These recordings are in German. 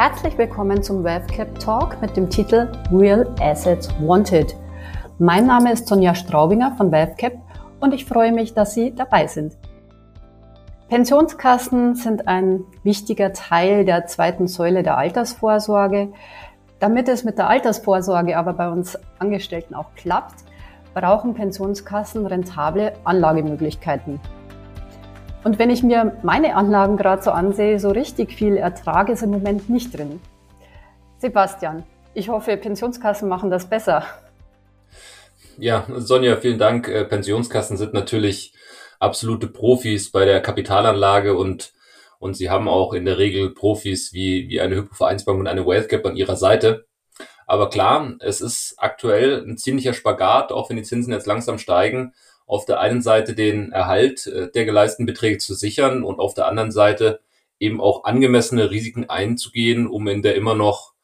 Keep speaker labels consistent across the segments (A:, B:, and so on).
A: Herzlich willkommen zum WealthCap Talk mit dem Titel Real Assets Wanted. Mein Name ist Sonja Straubinger von WealthCap und ich freue mich, dass Sie dabei sind. Pensionskassen sind ein wichtiger Teil der zweiten Säule der Altersvorsorge. Damit es mit der Altersvorsorge aber bei uns Angestellten auch klappt, brauchen Pensionskassen rentable Anlagemöglichkeiten. Und wenn ich mir meine Anlagen gerade so ansehe, so richtig viel Ertrag ist im Moment nicht drin. Sebastian, ich hoffe, Pensionskassen machen das besser.
B: Ja, Sonja, vielen Dank. Äh, Pensionskassen sind natürlich absolute Profis bei der Kapitalanlage und, und sie haben auch in der Regel Profis wie, wie eine Hypovereinsbank und eine WealthCap an ihrer Seite. Aber klar, es ist aktuell ein ziemlicher Spagat, auch wenn die Zinsen jetzt langsam steigen auf der einen Seite den Erhalt äh, der geleisteten Beträge zu sichern und auf der anderen Seite eben auch angemessene Risiken einzugehen, um in der immer noch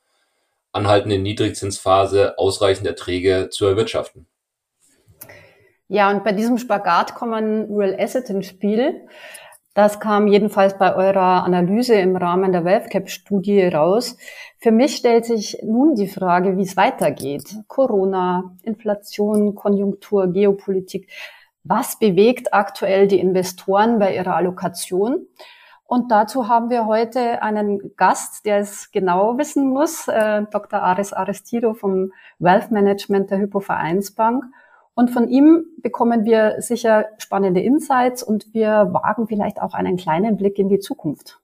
B: anhaltenden Niedrigzinsphase ausreichend Erträge zu erwirtschaften.
A: Ja, und bei diesem Spagat kommen Real Asset ins Spiel. Das kam jedenfalls bei eurer Analyse im Rahmen der WealthCap-Studie raus. Für mich stellt sich nun die Frage, wie es weitergeht. Corona, Inflation, Konjunktur, Geopolitik. Was bewegt aktuell die Investoren bei ihrer Allokation? Und dazu haben wir heute einen Gast, der es genau wissen muss, äh, Dr. Aris Aristido vom Wealth Management der Hypo Vereinsbank. Und von ihm bekommen wir sicher spannende Insights und wir wagen vielleicht auch einen kleinen Blick in die Zukunft.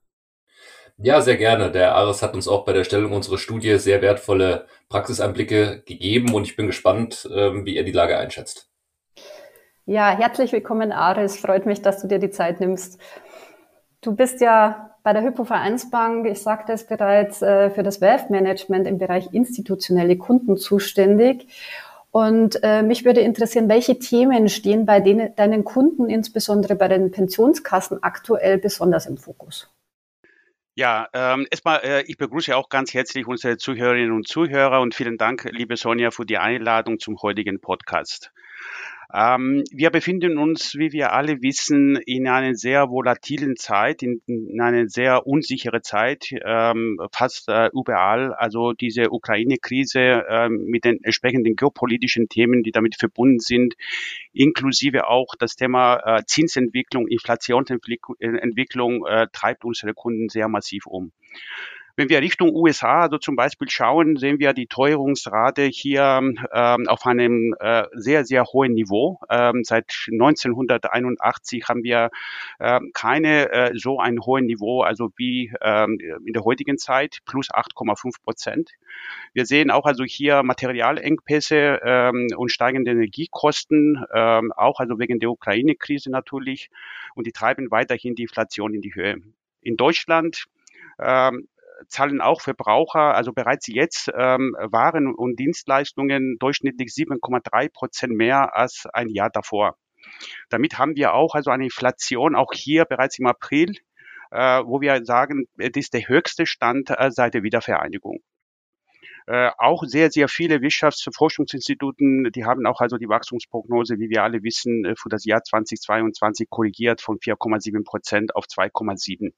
B: Ja, sehr gerne. Der Aris hat uns auch bei der Stellung unserer Studie sehr wertvolle Praxiseinblicke gegeben und ich bin gespannt, ähm, wie er die Lage einschätzt.
A: Ja, herzlich willkommen, Aris. Freut mich, dass du dir die Zeit nimmst. Du bist ja bei der Hypo Vereinsbank, ich sagte es bereits, äh, für das Wealth Management im Bereich institutionelle Kunden zuständig. Und äh, mich würde interessieren, welche Themen stehen bei denen, deinen Kunden, insbesondere bei den Pensionskassen, aktuell besonders im Fokus?
C: Ja, ähm, erstmal, äh, ich begrüße auch ganz herzlich unsere Zuhörerinnen und Zuhörer und vielen Dank, liebe Sonja, für die Einladung zum heutigen Podcast. Ähm, wir befinden uns, wie wir alle wissen, in einer sehr volatilen Zeit, in, in einer sehr unsicheren Zeit, ähm, fast äh, überall. Also diese Ukraine-Krise äh, mit den entsprechenden geopolitischen Themen, die damit verbunden sind, inklusive auch das Thema äh, Zinsentwicklung, Inflationsentwicklung äh, treibt unsere Kunden sehr massiv um. Wenn wir Richtung USA also zum Beispiel schauen, sehen wir die Teuerungsrate hier ähm, auf einem äh, sehr, sehr hohen Niveau. Ähm, seit 1981 haben wir äh, keine äh, so ein hohen Niveau, also wie ähm, in der heutigen Zeit, plus 8,5 Prozent. Wir sehen auch also hier Materialengpässe ähm, und steigende Energiekosten, ähm, auch also wegen der Ukraine-Krise natürlich, und die treiben weiterhin die Inflation in die Höhe. In Deutschland ähm, zahlen auch Verbraucher, also bereits jetzt ähm, Waren und Dienstleistungen durchschnittlich 7,3 Prozent mehr als ein Jahr davor. Damit haben wir auch also eine Inflation, auch hier bereits im April, äh, wo wir sagen, das ist der höchste Stand äh, seit der Wiedervereinigung. Äh, auch sehr, sehr viele Wirtschaftsforschungsinstituten, die haben auch also die Wachstumsprognose, wie wir alle wissen, äh, für das Jahr 2022 korrigiert von 4,7 Prozent auf 2,7.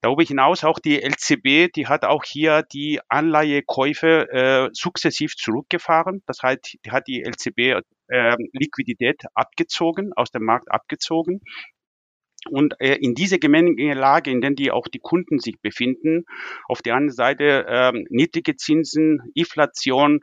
C: Darüber hinaus auch die LCB, die hat auch hier die Anleihekäufe äh, sukzessiv zurückgefahren. Das heißt, die hat die LCB äh, Liquidität abgezogen, aus dem Markt abgezogen. Und äh, in dieser Gemengelage, in der die auch die Kunden sich befinden, auf der anderen Seite äh, niedrige Zinsen, Inflation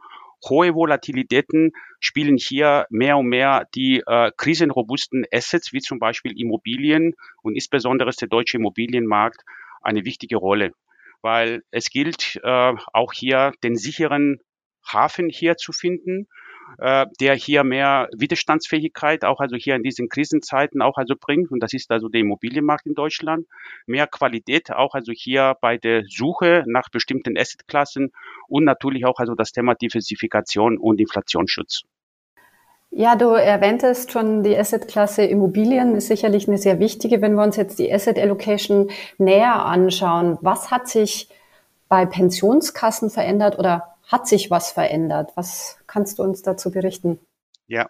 C: hohe Volatilitäten spielen hier mehr und mehr die äh, krisenrobusten Assets, wie zum Beispiel Immobilien und insbesondere der deutsche Immobilienmarkt eine wichtige Rolle, weil es gilt äh, auch hier den sicheren Hafen hier zu finden äh, der hier mehr Widerstandsfähigkeit auch also hier in diesen Krisenzeiten auch also bringt. Und das ist also der Immobilienmarkt in Deutschland, mehr Qualität auch also hier bei der Suche nach bestimmten Assetklassen und natürlich auch also das Thema Diversifikation und Inflationsschutz.
A: Ja, du erwähntest schon, die Assetklasse Immobilien ist sicherlich eine sehr wichtige. Wenn wir uns jetzt die Asset Allocation näher anschauen, was hat sich bei Pensionskassen verändert oder hat sich was verändert? Was kannst du uns dazu berichten?
C: Ja,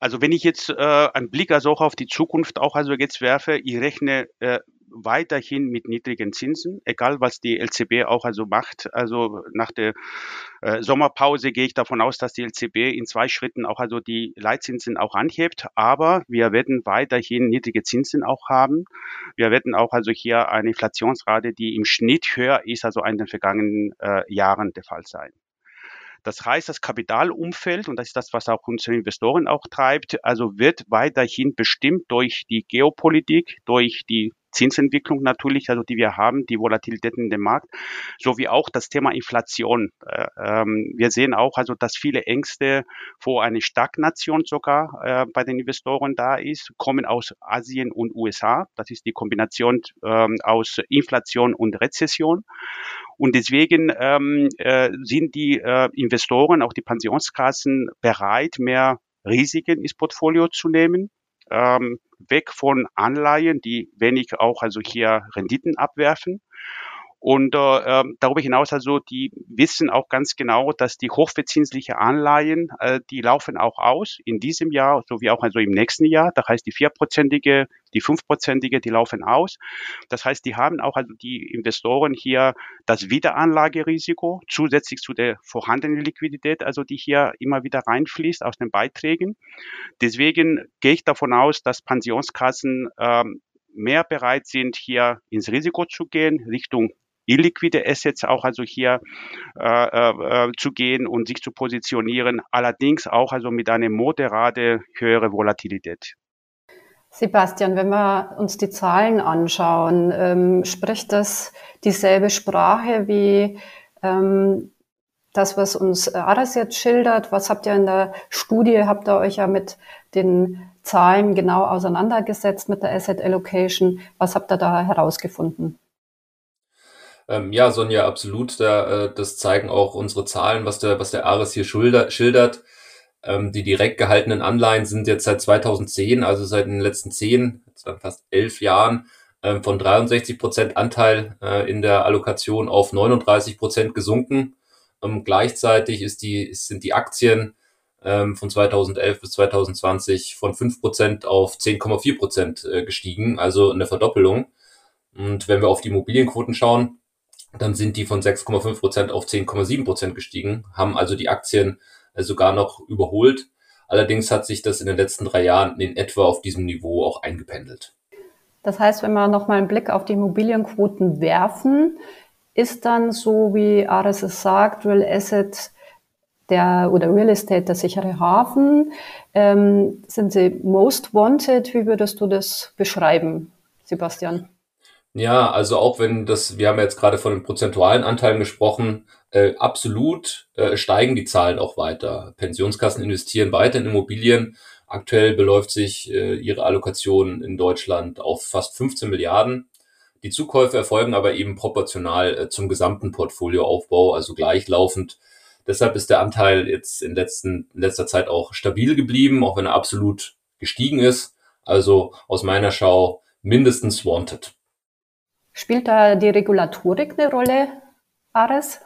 C: also wenn ich jetzt äh, einen Blick also auch auf die Zukunft auch also jetzt werfe, ich rechne äh, weiterhin mit niedrigen Zinsen, egal was die LCB auch also macht. Also nach der äh, Sommerpause gehe ich davon aus, dass die LCB in zwei Schritten auch also die Leitzinsen auch anhebt. Aber wir werden weiterhin niedrige Zinsen auch haben. Wir werden auch also hier eine Inflationsrate, die im Schnitt höher ist, also in den vergangenen äh, Jahren der Fall sein. Das heißt, das Kapitalumfeld, und das ist das, was auch unsere Investoren auch treibt, also wird weiterhin bestimmt durch die Geopolitik, durch die Zinsentwicklung natürlich, also die wir haben, die Volatilitäten in dem Markt, sowie auch das Thema Inflation. Äh, ähm, wir sehen auch also, dass viele Ängste vor eine Stagnation sogar äh, bei den Investoren da ist, kommen aus Asien und USA. Das ist die Kombination ähm, aus Inflation und Rezession. Und deswegen ähm, äh, sind die äh, Investoren, auch die Pensionskassen bereit, mehr Risiken ins Portfolio zu nehmen ähm, weg von Anleihen, die wenig auch also hier Renditen abwerfen und äh, ähm, darüber hinaus also, die wissen auch ganz genau, dass die hochverzinsliche Anleihen, äh, die laufen auch aus in diesem Jahr sowie auch also im nächsten Jahr. Das heißt, die vierprozentige, die fünfprozentige, die laufen aus. Das heißt, die haben auch also die Investoren hier das Wiederanlagerisiko zusätzlich zu der vorhandenen Liquidität, also die hier immer wieder reinfließt aus den Beiträgen. Deswegen gehe ich davon aus, dass Pensionskassen ähm, mehr bereit sind, hier ins Risiko zu gehen, Richtung illiquide Assets auch also hier äh, äh, äh, zu gehen und sich zu positionieren, allerdings auch also mit einer moderate höhere Volatilität.
A: Sebastian, wenn wir uns die Zahlen anschauen, ähm, spricht das dieselbe Sprache wie ähm, das, was uns Aras jetzt schildert? Was habt ihr in der Studie? Habt ihr euch ja mit den Zahlen genau auseinandergesetzt mit der Asset Allocation? Was habt ihr da herausgefunden?
B: Ähm, ja, Sonja, absolut. Da, äh, das zeigen auch unsere Zahlen, was der, was der Ares hier schulder, schildert. Ähm, die direkt gehaltenen Anleihen sind jetzt seit 2010, also seit den letzten zehn, dann fast elf Jahren, ähm, von 63 Prozent Anteil äh, in der Allokation auf 39 Prozent gesunken. Ähm, gleichzeitig ist die, sind die Aktien ähm, von 2011 bis 2020 von 5 Prozent auf 10,4 Prozent äh, gestiegen, also eine Verdoppelung. Und wenn wir auf die Immobilienquoten schauen, dann sind die von 6,5 Prozent auf 10,7 Prozent gestiegen, haben also die Aktien äh, sogar noch überholt. Allerdings hat sich das in den letzten drei Jahren in etwa auf diesem Niveau auch eingependelt.
A: Das heißt, wenn wir nochmal einen Blick auf die Immobilienquoten werfen, ist dann so, wie Ares es sagt, Real Asset der, oder Real Estate der sichere Hafen. Ähm, sind sie most wanted? Wie würdest du das beschreiben, Sebastian?
B: Ja, also auch wenn das, wir haben jetzt gerade von den prozentualen Anteilen gesprochen, äh, absolut äh, steigen die Zahlen auch weiter. Pensionskassen investieren weiter in Immobilien. Aktuell beläuft sich äh, ihre Allokation in Deutschland auf fast 15 Milliarden. Die Zukäufe erfolgen aber eben proportional äh, zum gesamten Portfolioaufbau, also gleichlaufend. Deshalb ist der Anteil jetzt in, letzten, in letzter Zeit auch stabil geblieben, auch wenn er absolut gestiegen ist. Also aus meiner Schau mindestens wanted.
A: Spielt da die Regulatorik eine Rolle, Ares?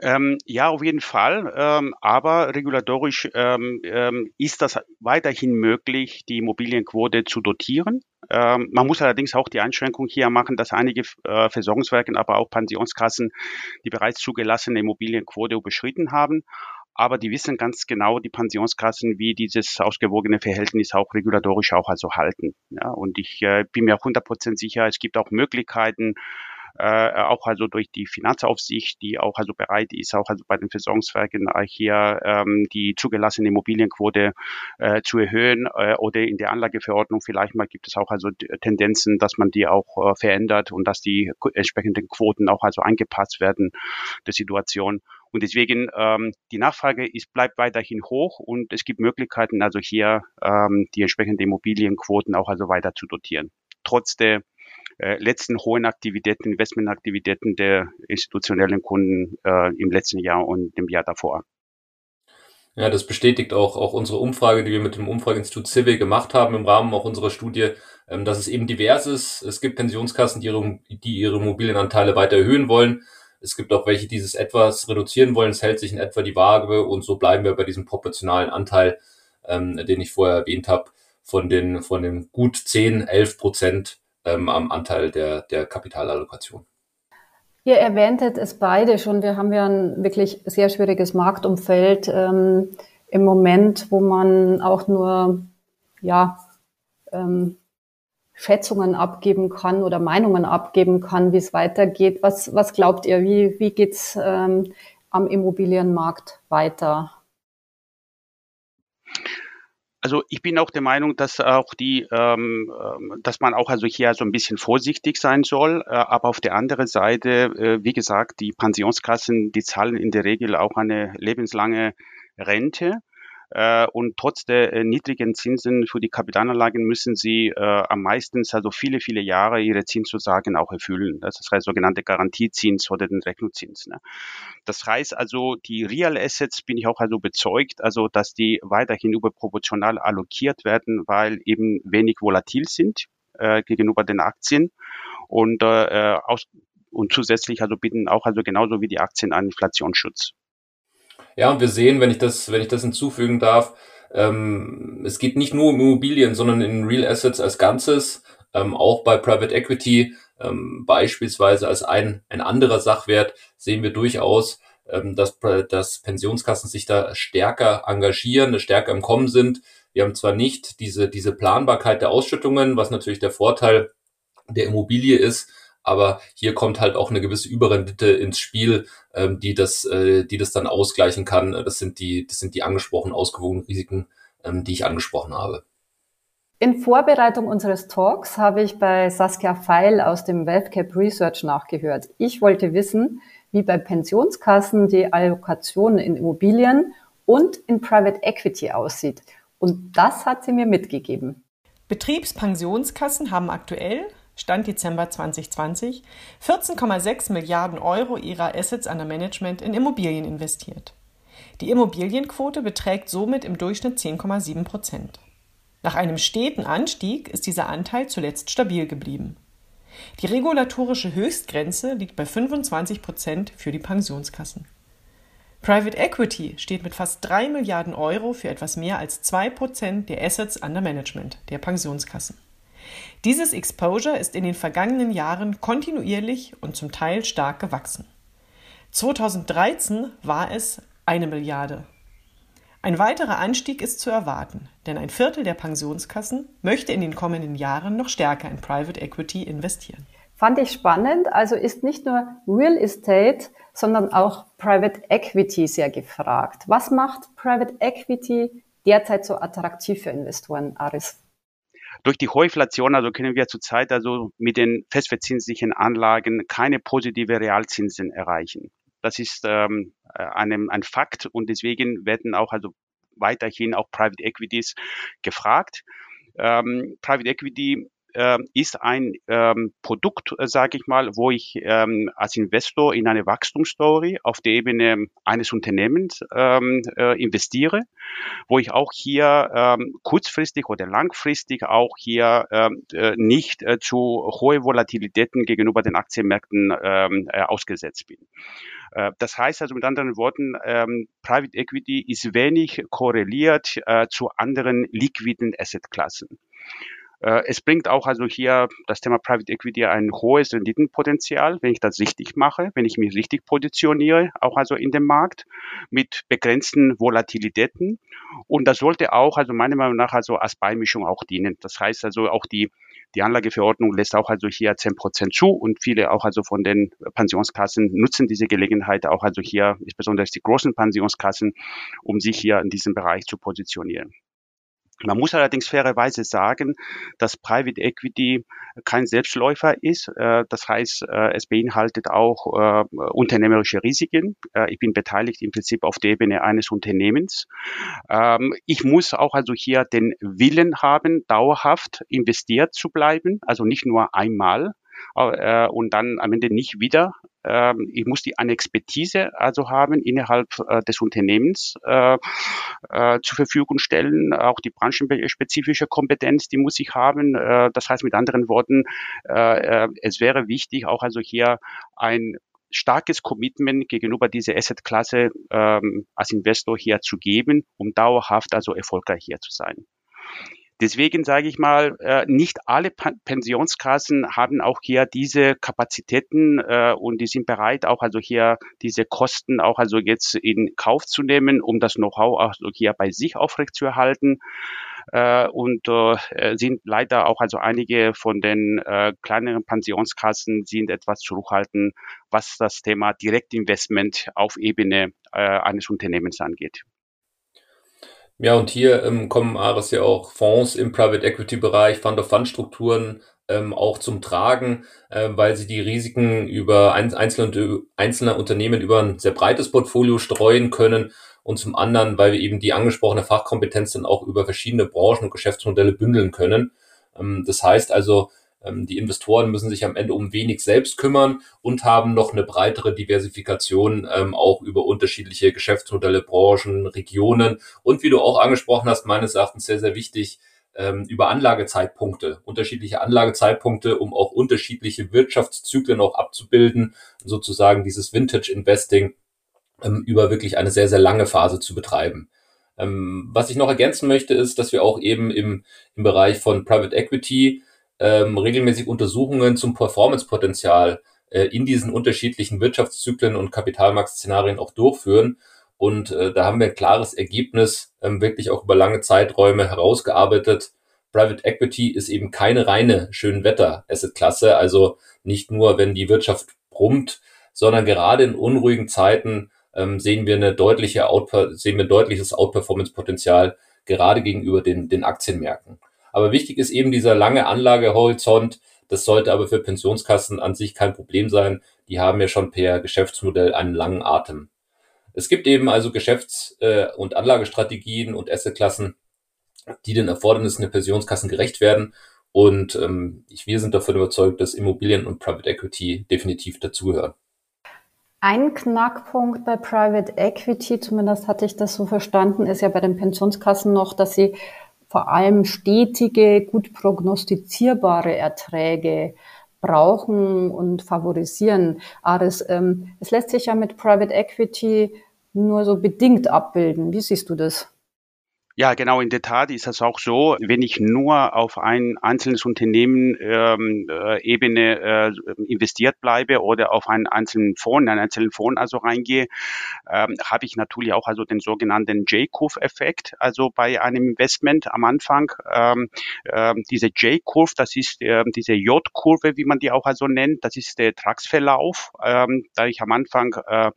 C: Ähm, ja, auf jeden Fall. Ähm, aber regulatorisch ähm, ähm, ist das weiterhin möglich, die Immobilienquote zu dotieren. Ähm, man muss allerdings auch die Einschränkung hier machen, dass einige äh, Versorgungswerke, aber auch Pensionskassen die bereits zugelassene Immobilienquote überschritten haben. Aber die wissen ganz genau, die Pensionskassen, wie dieses ausgewogene Verhältnis auch regulatorisch auch also halten. Ja, und ich äh, bin mir auch 100% sicher, es gibt auch Möglichkeiten, äh, auch also durch die Finanzaufsicht, die auch also bereit ist, auch also bei den Versorgungswerken hier ähm, die zugelassene Immobilienquote äh, zu erhöhen äh, oder in der Anlageverordnung vielleicht mal gibt es auch also Tendenzen, dass man die auch äh, verändert und dass die entsprechenden Quoten auch also angepasst werden der Situation. Und deswegen ähm, die Nachfrage ist, bleibt weiterhin hoch und es gibt Möglichkeiten, also hier ähm, die entsprechenden Immobilienquoten auch also weiter zu dotieren. Trotz der äh, letzten hohen Aktivitäten, Investmentaktivitäten der institutionellen Kunden äh, im letzten Jahr und dem Jahr davor.
B: Ja, das bestätigt auch, auch unsere Umfrage, die wir mit dem Umfrageinstitut Civil gemacht haben im Rahmen auch unserer Studie, ähm, dass es eben divers ist. Es gibt Pensionskassen, die ihre, die ihre Immobilienanteile weiter erhöhen wollen. Es gibt auch welche, die es etwas reduzieren wollen. Es hält sich in etwa die Waage und so bleiben wir bei diesem proportionalen Anteil, ähm, den ich vorher erwähnt habe, von den, von den gut 10, 11 Prozent ähm, am Anteil der, der Kapitalallokation.
A: Ihr erwähntet es beide schon. Wir haben ja ein wirklich sehr schwieriges Marktumfeld ähm, im Moment, wo man auch nur ja, ähm, Schätzungen abgeben kann oder Meinungen abgeben kann, wie es weitergeht. Was, was glaubt ihr, wie, wie geht's ähm, am Immobilienmarkt weiter?
C: Also ich bin auch der Meinung, dass auch die, ähm, ähm, dass man auch also hier so ein bisschen vorsichtig sein soll. Äh, aber auf der anderen Seite, äh, wie gesagt, die Pensionskassen, die zahlen in der Regel auch eine lebenslange Rente. Äh, und trotz der äh, niedrigen Zinsen für die Kapitalanlagen müssen sie äh, am meisten, also viele, viele Jahre ihre Zinszusagen auch erfüllen. Das ist der sogenannte Garantiezins oder den Rechnungszins. Ne? Das heißt also, die Real Assets bin ich auch also bezeugt, also dass die weiterhin überproportional allokiert werden, weil eben wenig volatil sind äh, gegenüber den Aktien und äh, aus und zusätzlich also bieten auch also genauso wie die Aktien einen Inflationsschutz.
B: Ja, und wir sehen, wenn ich das, wenn ich das hinzufügen darf, ähm, es geht nicht nur um Immobilien, sondern in Real Assets als Ganzes, ähm, auch bei Private Equity, ähm, beispielsweise als ein, ein anderer Sachwert, sehen wir durchaus, ähm, dass, dass Pensionskassen sich da stärker engagieren, stärker im Kommen sind. Wir haben zwar nicht diese, diese Planbarkeit der Ausschüttungen, was natürlich der Vorteil der Immobilie ist, aber hier kommt halt auch eine gewisse Überrendite ins Spiel, ähm, die das, äh, die das dann ausgleichen kann. Das sind die, das sind die angesprochenen ausgewogenen Risiken, ähm, die ich angesprochen habe.
A: In Vorbereitung unseres Talks habe ich bei Saskia Feil aus dem WealthCap Research nachgehört. Ich wollte wissen, wie bei Pensionskassen die Allokation in Immobilien und in Private Equity aussieht. Und das hat sie mir mitgegeben.
D: Betriebspensionskassen haben aktuell Stand Dezember 2020 14,6 Milliarden Euro ihrer Assets under Management in Immobilien investiert. Die Immobilienquote beträgt somit im Durchschnitt 10,7 Prozent. Nach einem steten Anstieg ist dieser Anteil zuletzt stabil geblieben. Die regulatorische Höchstgrenze liegt bei 25 Prozent für die Pensionskassen. Private Equity steht mit fast 3 Milliarden Euro für etwas mehr als 2 Prozent der Assets under Management der Pensionskassen. Dieses Exposure ist in den vergangenen Jahren kontinuierlich und zum Teil stark gewachsen. 2013 war es eine Milliarde. Ein weiterer Anstieg ist zu erwarten, denn ein Viertel der Pensionskassen möchte in den kommenden Jahren noch stärker in Private Equity investieren.
A: Fand ich spannend. Also ist nicht nur Real Estate, sondern auch Private Equity sehr gefragt. Was macht Private Equity derzeit so attraktiv für Investoren, Aris?
C: Durch die hohe Inflation, also können wir zurzeit also mit den festverzinslichen Anlagen keine positive Realzinsen erreichen. Das ist ähm, einem, ein Fakt und deswegen werden auch also weiterhin auch Private Equities gefragt. Ähm, Private Equity äh, ist ein ähm, Produkt, äh, sage ich mal, wo ich ähm, als Investor in eine Wachstumsstory auf der Ebene eines Unternehmens ähm, äh, investiere, wo ich auch hier ähm, kurzfristig oder langfristig auch hier ähm, äh, nicht zu hohe Volatilitäten gegenüber den Aktienmärkten ähm, ausgesetzt bin. Das heißt also mit anderen Worten, ähm, Private Equity ist wenig korreliert zu anderen liquiden Assetklassen. Äh, es bringt auch also hier das Thema Private Equity ein hohes Renditenpotenzial, wenn ich das richtig mache, wenn ich mich richtig positioniere, auch also in dem Markt mit begrenzten Volatilitäten. Und das sollte auch, also meiner Meinung nach, also als Beimischung auch dienen. Das heißt also auch die die Anlageverordnung lässt auch also hier 10 Prozent zu und viele auch also von den Pensionskassen nutzen diese Gelegenheit auch also hier, insbesondere die großen Pensionskassen, um sich hier in diesem Bereich zu positionieren. Man muss allerdings fairerweise sagen, dass Private Equity kein Selbstläufer ist. Äh, das heißt, äh, es beinhaltet auch äh, unternehmerische Risiken. Ich bin beteiligt im Prinzip auf der Ebene eines Unternehmens. Ähm, ich muss auch also hier den Willen haben, dauerhaft investiert zu bleiben, also nicht nur einmal, und dann am Ende nicht wieder. Ähm, ich muss die eine Expertise also haben innerhalb äh, des Unternehmens äh, äh, zur Verfügung stellen. Auch die branchenspezifische Kompetenz, die muss ich haben. Äh, das heißt mit anderen Worten, äh, äh, es wäre wichtig, auch also hier ein starkes Commitment gegenüber dieser Assetklasse ähm, als Investor hier zu geben, um dauerhaft also erfolgreich hier zu sein. Deswegen sage ich mal, äh, nicht alle Pensionskassen haben auch hier diese Kapazitäten äh, und die sind bereit, auch also hier diese Kosten auch also jetzt in Kauf zu nehmen, um das Know-how auch hier bei sich aufrechtzuerhalten. Äh, und äh, sind leider auch also einige von den kleineren Pensionskassen sind etwas zurückhaltend, was das Thema Direktinvestment auf Ebene eines Unternehmens angeht.
B: Ja, und hier ähm, kommen Ares ja auch Fonds im Private Equity Bereich, Fund-of-Fund-Strukturen ähm, auch zum Tragen, äh, weil sie die Risiken über ein, einzelne, einzelne Unternehmen über ein sehr breites Portfolio streuen können und zum anderen, weil wir eben die angesprochene Fachkompetenz dann auch über verschiedene Branchen und Geschäftsmodelle bündeln können. Ähm, das heißt also, die Investoren müssen sich am Ende um wenig selbst kümmern und haben noch eine breitere Diversifikation ähm, auch über unterschiedliche Geschäftsmodelle, Branchen, Regionen und wie du auch angesprochen hast, meines Erachtens sehr, sehr wichtig, ähm, über Anlagezeitpunkte, unterschiedliche Anlagezeitpunkte, um auch unterschiedliche Wirtschaftszyklen auch abzubilden, sozusagen dieses Vintage Investing über wirklich eine sehr, sehr lange Phase zu betreiben. was ich noch ergänzen möchte, ist, dass wir auch eben im, im Bereich von Private Equity ähm, regelmäßig Untersuchungen zum Performance-Potenzial äh, in diesen unterschiedlichen Wirtschaftszyklen und Kapitalmarktszenarien auch durchführen. Und äh, da haben wir ein klares Ergebnis, ähm, wirklich auch über lange Zeiträume herausgearbeitet. Private Equity ist eben keine reine Schönwetter-Asset-Klasse, also nicht nur, wenn die Wirtschaft brummt, sondern gerade in unruhigen Zeiten ähm, sehen wir eine deutliche Outper sehen wir deutliches Outperformance-Potenzial gerade gegenüber den, den Aktienmärkten. Aber wichtig ist eben dieser lange Anlagehorizont. Das sollte aber für Pensionskassen an sich kein Problem sein. Die haben ja schon per Geschäftsmodell einen langen Atem. Es gibt eben also Geschäfts- äh, und Anlagestrategien und Assetklassen, die den Erfordernissen der Pensionskassen gerecht werden. Und ähm, wir sind davon überzeugt, dass Immobilien und Private Equity definitiv dazugehören.
A: Ein Knackpunkt bei Private Equity, zumindest hatte ich das so verstanden, ist ja bei den Pensionskassen noch, dass sie vor allem stetige, gut prognostizierbare Erträge brauchen und favorisieren. Aris, ähm, es lässt sich ja mit Private Equity nur so bedingt abbilden. Wie siehst du das?
C: Ja, genau, in der Tat ist das auch so. Wenn ich nur auf ein einzelnes Unternehmen ähm, äh, Ebene äh, investiert bleibe oder auf einen einzelnen Fonds, einen einzelnen Fonds also reingehe, ähm, habe ich natürlich auch also den sogenannten J-Curve-Effekt, also bei einem Investment am Anfang. Ähm, ähm, diese J-Curve, das ist äh, diese J-Kurve, wie man die auch also nennt, das ist der Ertragsverlauf, ähm, da ich am Anfang äh,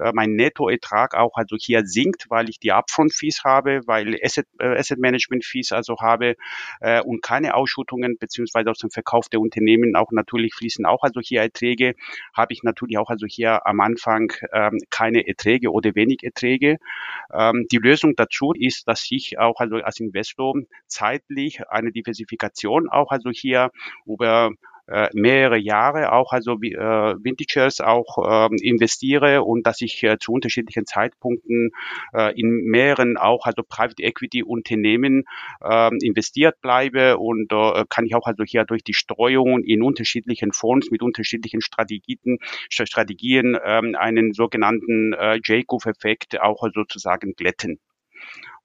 C: äh mein Nettoertrag auch also hier sinkt, weil ich die Upfront-Fees habe, weil Asset, äh, Asset Management Fees also habe äh, und keine Ausschüttungen beziehungsweise aus dem Verkauf der Unternehmen auch natürlich fließen auch also hier Erträge, habe ich natürlich auch also hier am Anfang ähm, keine Erträge oder wenig Erträge. Ähm, die Lösung dazu ist, dass ich auch also als Investor zeitlich eine Diversifikation auch also hier über äh, mehrere Jahre auch also äh, Vintagers auch äh, investiere und dass ich äh, zu unterschiedlichen Zeitpunkten äh, in mehreren auch also Private Equity Unternehmen äh, investiert bleibe und äh, kann ich auch also hier durch die Streuung in unterschiedlichen Fonds mit unterschiedlichen Strategien Strategien äh, einen sogenannten äh, J-Curve-Effekt auch sozusagen glätten.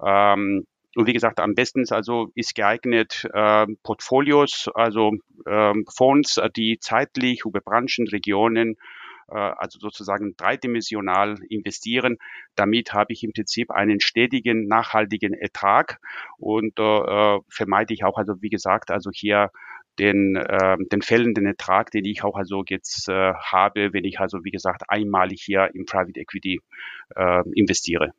C: Ähm, und wie gesagt, am besten also ist geeignet äh, Portfolios, also äh, Fonds, die zeitlich über Branchen, Regionen, äh, also sozusagen dreidimensional investieren. Damit habe ich im Prinzip einen stetigen, nachhaltigen Ertrag und äh, vermeide ich auch, also wie gesagt, also hier den, äh, den fällenden Ertrag, den ich auch also jetzt äh, habe, wenn ich also wie gesagt einmalig hier im Private Equity äh, investiere.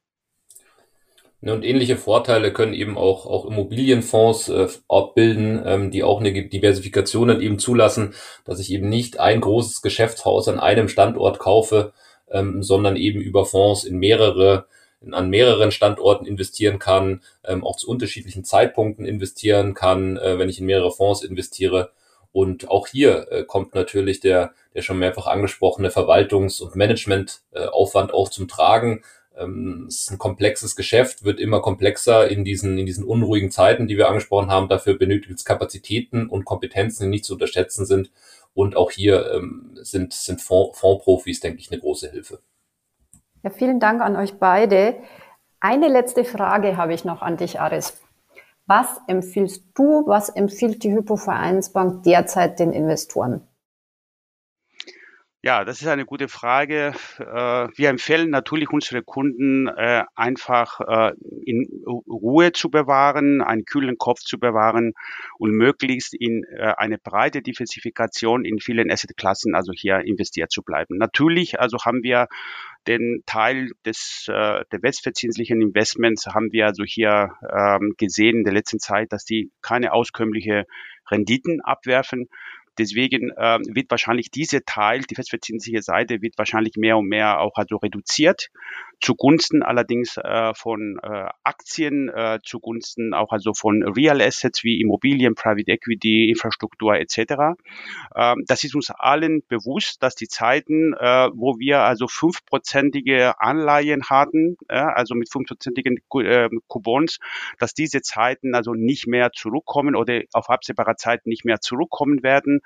B: Ne, und ähnliche Vorteile können eben auch, auch Immobilienfonds äh, abbilden, ähm, die auch eine Diversifikation dann eben zulassen, dass ich eben nicht ein großes Geschäftshaus an einem Standort kaufe, ähm, sondern eben über Fonds in mehrere in, an mehreren Standorten investieren kann, ähm, auch zu unterschiedlichen Zeitpunkten investieren kann, äh, wenn ich in mehrere Fonds investiere. Und auch hier äh, kommt natürlich der, der schon mehrfach angesprochene Verwaltungs- und Managementaufwand äh, auch zum Tragen ähm, es ist ein komplexes Geschäft, wird immer komplexer in diesen, in diesen unruhigen Zeiten, die wir angesprochen haben. Dafür benötigt es Kapazitäten und Kompetenzen, die nicht zu unterschätzen sind. Und auch hier ähm, sind, sind Fonds, Fondsprofis, denke ich, eine große Hilfe.
A: Ja, vielen Dank an euch beide. Eine letzte Frage habe ich noch an dich, Aris. Was empfiehlst du, was empfiehlt die Hypovereinsbank derzeit den Investoren?
C: Ja, das ist eine gute Frage. Äh, wir empfehlen natürlich unsere Kunden äh, einfach äh, in Ruhe zu bewahren, einen kühlen Kopf zu bewahren und möglichst in eine breite Diversifikation in vielen Assetklassen, also hier investiert zu bleiben. Natürlich, also haben wir den Teil des der westverzinslichen Investments haben wir also hier ähm, gesehen in der letzten Zeit, dass die keine auskömmliche Renditen abwerfen. Deswegen äh, wird wahrscheinlich diese Teil, die festverzinsliche Seite, wird wahrscheinlich mehr und mehr auch also reduziert zugunsten allerdings äh, von äh, Aktien, äh, zugunsten auch also von Real Assets wie Immobilien, Private Equity, Infrastruktur etc. Ähm, das ist uns allen bewusst, dass die Zeiten, äh, wo wir also fünfprozentige Anleihen hatten, äh, also mit fünfprozentigen äh, Coupons, dass diese Zeiten also nicht mehr zurückkommen oder auf absehbarer Zeit nicht mehr zurückkommen werden.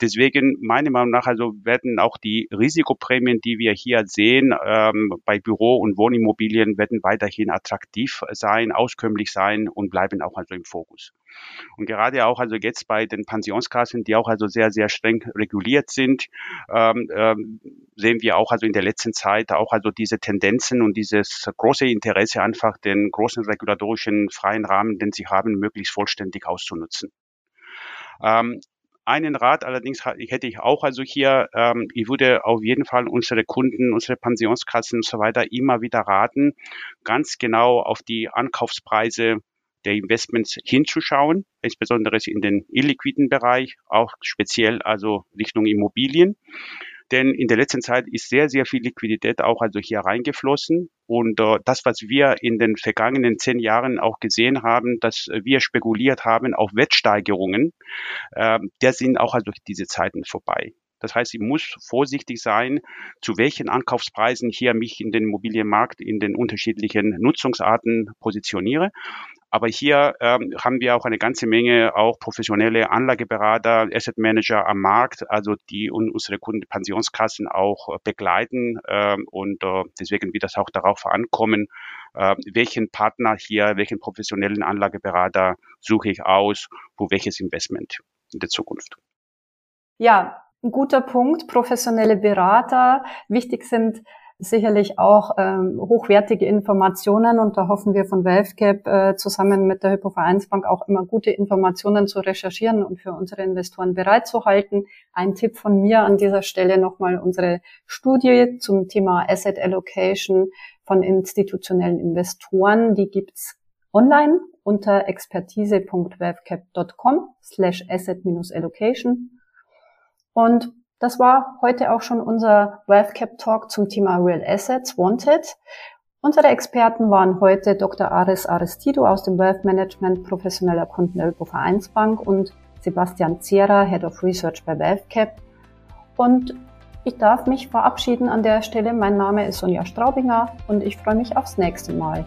C: Deswegen meiner Meinung nach also werden auch die Risikoprämien, die wir hier sehen ähm, bei Büro und Wohnimmobilien werden weiterhin attraktiv sein, auskömmlich sein und bleiben auch also im Fokus. Und gerade auch also jetzt bei den Pensionskassen, die auch also sehr, sehr streng reguliert sind, ähm, ähm, sehen wir auch also in der letzten Zeit auch also diese Tendenzen und dieses große Interesse einfach den großen regulatorischen freien Rahmen, den sie haben, möglichst vollständig auszunutzen. Ähm, einen Rat allerdings hätte ich auch also hier, ähm, ich würde auf jeden Fall unsere Kunden, unsere Pensionskassen und so weiter immer wieder raten, ganz genau auf die Ankaufspreise der Investments hinzuschauen, insbesondere in den illiquiden Bereich, auch speziell also Richtung Immobilien. Denn in der letzten Zeit ist sehr, sehr viel Liquidität auch also hier reingeflossen. Und äh, das, was wir in den vergangenen zehn Jahren auch gesehen haben, dass wir spekuliert haben auf Wertsteigerungen, äh, der sind auch also diese Zeiten vorbei. Das heißt, ich muss vorsichtig sein, zu welchen Ankaufspreisen hier mich in den Immobilienmarkt in den unterschiedlichen Nutzungsarten positioniere. Aber hier ähm, haben wir auch eine ganze Menge auch professionelle Anlageberater, Asset Manager am Markt, also die unsere Kunden, Pensionskassen auch äh, begleiten. Ähm, und äh, deswegen wird das auch darauf ankommen, äh, welchen Partner hier, welchen professionellen Anlageberater suche ich aus, wo welches Investment in der Zukunft.
A: Ja, ein guter Punkt. Professionelle Berater. Wichtig sind sicherlich auch ähm, hochwertige Informationen und da hoffen wir von WealthCap äh, zusammen mit der Hypovereinsbank auch immer gute Informationen zu recherchieren und für unsere Investoren bereitzuhalten. Ein Tipp von mir an dieser Stelle nochmal unsere Studie zum Thema Asset Allocation von institutionellen Investoren. Die gibt's online unter expertise.webcap.com slash asset-allocation. Und das war heute auch schon unser WealthCap Talk zum Thema Real Assets Wanted. Unsere Experten waren heute Dr. Aris Aristido aus dem Wealth Management professioneller Kunden der Vereinsbank und Sebastian Zierer, Head of Research bei WealthCap. Und ich darf mich verabschieden an der Stelle. Mein Name ist Sonja Straubinger und ich freue mich aufs nächste Mal.